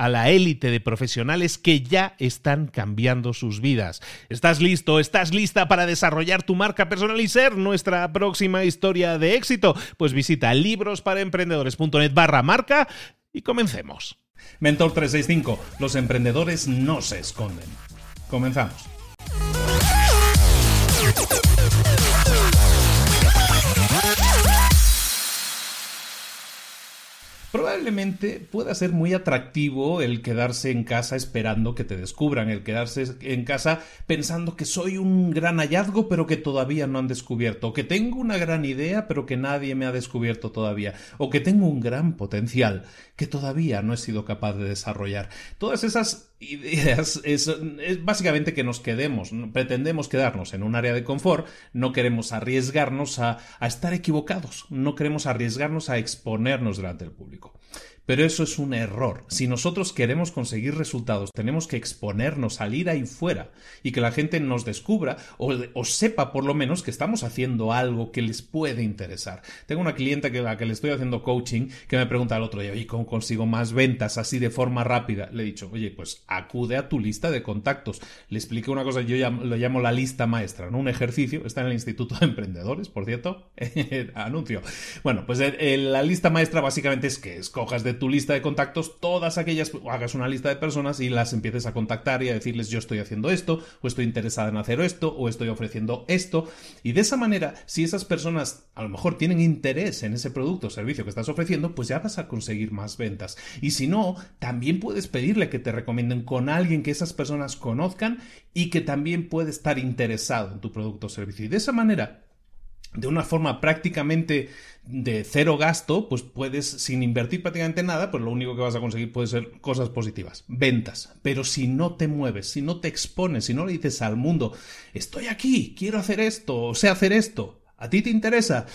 a la élite de profesionales que ya están cambiando sus vidas. ¿Estás listo? ¿Estás lista para desarrollar tu marca personal y ser nuestra próxima historia de éxito? Pues visita librosparaemprendedores.net barra marca y comencemos. Mentor 365, los emprendedores no se esconden. Comenzamos. Probablemente pueda ser muy atractivo el quedarse en casa esperando que te descubran, el quedarse en casa pensando que soy un gran hallazgo pero que todavía no han descubierto, o que tengo una gran idea pero que nadie me ha descubierto todavía, o que tengo un gran potencial que todavía no he sido capaz de desarrollar. Todas esas ideas es, básicamente que nos quedemos, pretendemos quedarnos en un área de confort, no queremos arriesgarnos a estar equivocados, no queremos arriesgarnos a exponernos delante del público. Pero eso es un error. Si nosotros queremos conseguir resultados, tenemos que exponernos, salir ahí fuera y que la gente nos descubra o, sepa por lo menos que estamos haciendo algo que les puede interesar. Tengo una clienta que, a la que le estoy haciendo coaching que me pregunta el otro día, ¿y cómo consigo más ventas así de forma rápida? Le he dicho, oye, pues acude a tu lista de contactos. Le expliqué una cosa, yo lo llamo la lista maestra, ¿no? Un ejercicio, está en el Instituto de Emprendedores, por cierto, anuncio. Bueno, pues eh, eh, la lista maestra básicamente es que escojas de tu lista de contactos todas aquellas, hagas una lista de personas y las empieces a contactar y a decirles yo estoy haciendo esto, o estoy interesada en hacer esto, o estoy ofreciendo esto. Y de esa manera, si esas personas a lo mejor tienen interés en ese producto o servicio que estás ofreciendo, pues ya vas a conseguir más ventas. Y si no, también puedes pedirle que te recomienden con alguien que esas personas conozcan y que también puede estar interesado en tu producto o servicio. Y de esa manera, de una forma prácticamente de cero gasto, pues puedes, sin invertir prácticamente nada, pues lo único que vas a conseguir puede ser cosas positivas, ventas. Pero si no te mueves, si no te expones, si no le dices al mundo, estoy aquí, quiero hacer esto, sé hacer esto, ¿a ti te interesa?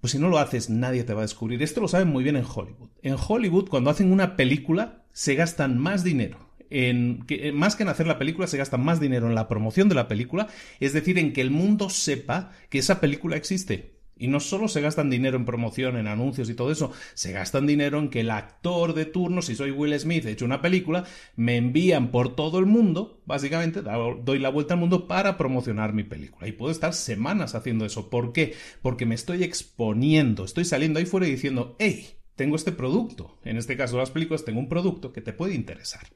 Pues si no lo haces, nadie te va a descubrir. Esto lo saben muy bien en Hollywood. En Hollywood, cuando hacen una película, se gastan más dinero en que, más que en hacer la película, se gasta más dinero en la promoción de la película, es decir, en que el mundo sepa que esa película existe. Y no solo se gastan dinero en promoción, en anuncios y todo eso, se gastan dinero en que el actor de turno, si soy Will Smith, he hecho una película, me envían por todo el mundo, básicamente, doy la vuelta al mundo para promocionar mi película. Y puedo estar semanas haciendo eso. ¿Por qué? Porque me estoy exponiendo, estoy saliendo ahí fuera y diciendo, hey, tengo este producto. En este caso las películas, tengo un producto que te puede interesar.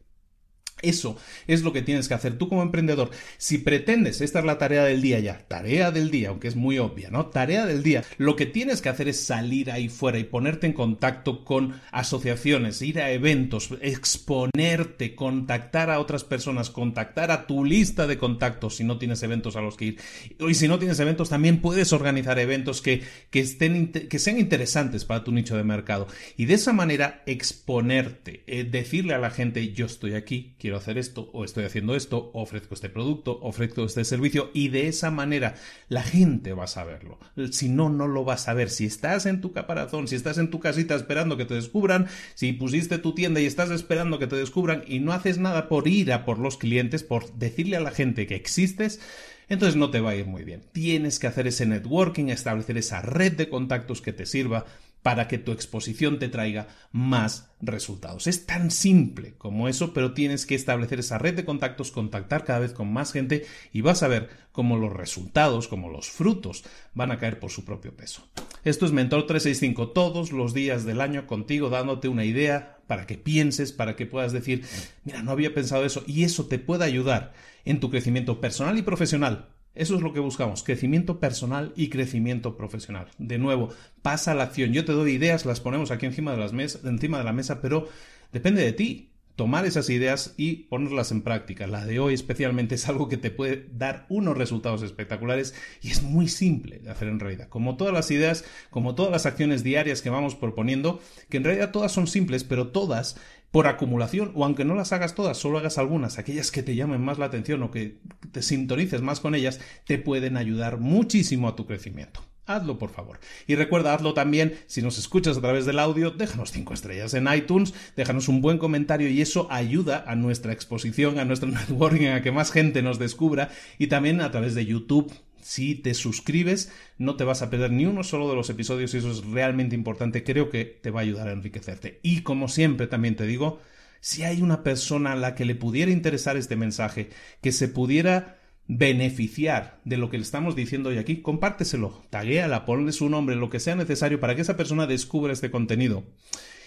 Eso es lo que tienes que hacer tú como emprendedor. Si pretendes, esta es la tarea del día ya, tarea del día, aunque es muy obvia, ¿no? Tarea del día. Lo que tienes que hacer es salir ahí fuera y ponerte en contacto con asociaciones, ir a eventos, exponerte, contactar a otras personas, contactar a tu lista de contactos si no tienes eventos a los que ir. Y si no tienes eventos, también puedes organizar eventos que, que, estén, que sean interesantes para tu nicho de mercado. Y de esa manera exponerte, eh, decirle a la gente, yo estoy aquí, quiero hacer esto, o estoy haciendo esto, ofrezco este producto, ofrezco este servicio, y de esa manera la gente va a saberlo. Si no, no lo vas a ver. Si estás en tu caparazón, si estás en tu casita esperando que te descubran, si pusiste tu tienda y estás esperando que te descubran y no haces nada por ir a por los clientes, por decirle a la gente que existes, entonces no te va a ir muy bien. Tienes que hacer ese networking, establecer esa red de contactos que te sirva para que tu exposición te traiga más resultados. Es tan simple como eso, pero tienes que establecer esa red de contactos, contactar cada vez con más gente y vas a ver cómo los resultados, como los frutos van a caer por su propio peso. Esto es Mentor 365 todos los días del año contigo dándote una idea para que pienses, para que puedas decir, mira, no había pensado eso y eso te puede ayudar en tu crecimiento personal y profesional eso es lo que buscamos, crecimiento personal y crecimiento profesional. De nuevo, pasa la acción. Yo te doy ideas, las ponemos aquí encima de, las encima de la mesa, pero depende de ti tomar esas ideas y ponerlas en práctica. La de hoy especialmente es algo que te puede dar unos resultados espectaculares y es muy simple de hacer en realidad. Como todas las ideas, como todas las acciones diarias que vamos proponiendo, que en realidad todas son simples, pero todas por acumulación, o aunque no las hagas todas, solo hagas algunas, aquellas que te llamen más la atención o que te sintonices más con ellas, te pueden ayudar muchísimo a tu crecimiento. Hazlo, por favor. Y recuerda, hazlo también, si nos escuchas a través del audio, déjanos cinco estrellas en iTunes, déjanos un buen comentario y eso ayuda a nuestra exposición, a nuestro networking, a que más gente nos descubra y también a través de YouTube si te suscribes, no te vas a perder ni uno solo de los episodios y eso es realmente importante. Creo que te va a ayudar a enriquecerte. Y como siempre también te digo, si hay una persona a la que le pudiera interesar este mensaje, que se pudiera beneficiar de lo que le estamos diciendo hoy aquí, compárteselo, taguéala, ponle su nombre, lo que sea necesario para que esa persona descubra este contenido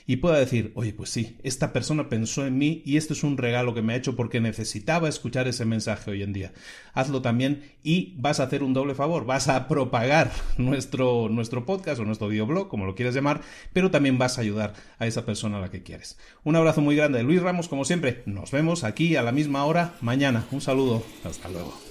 y pueda decir, oye, pues sí, esta persona pensó en mí y este es un regalo que me ha hecho porque necesitaba escuchar ese mensaje hoy en día. Hazlo también y vas a hacer un doble favor, vas a propagar nuestro, nuestro podcast o nuestro videoblog, como lo quieras llamar, pero también vas a ayudar a esa persona a la que quieres. Un abrazo muy grande de Luis Ramos, como siempre, nos vemos aquí a la misma hora mañana. Un saludo, hasta luego.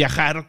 viajar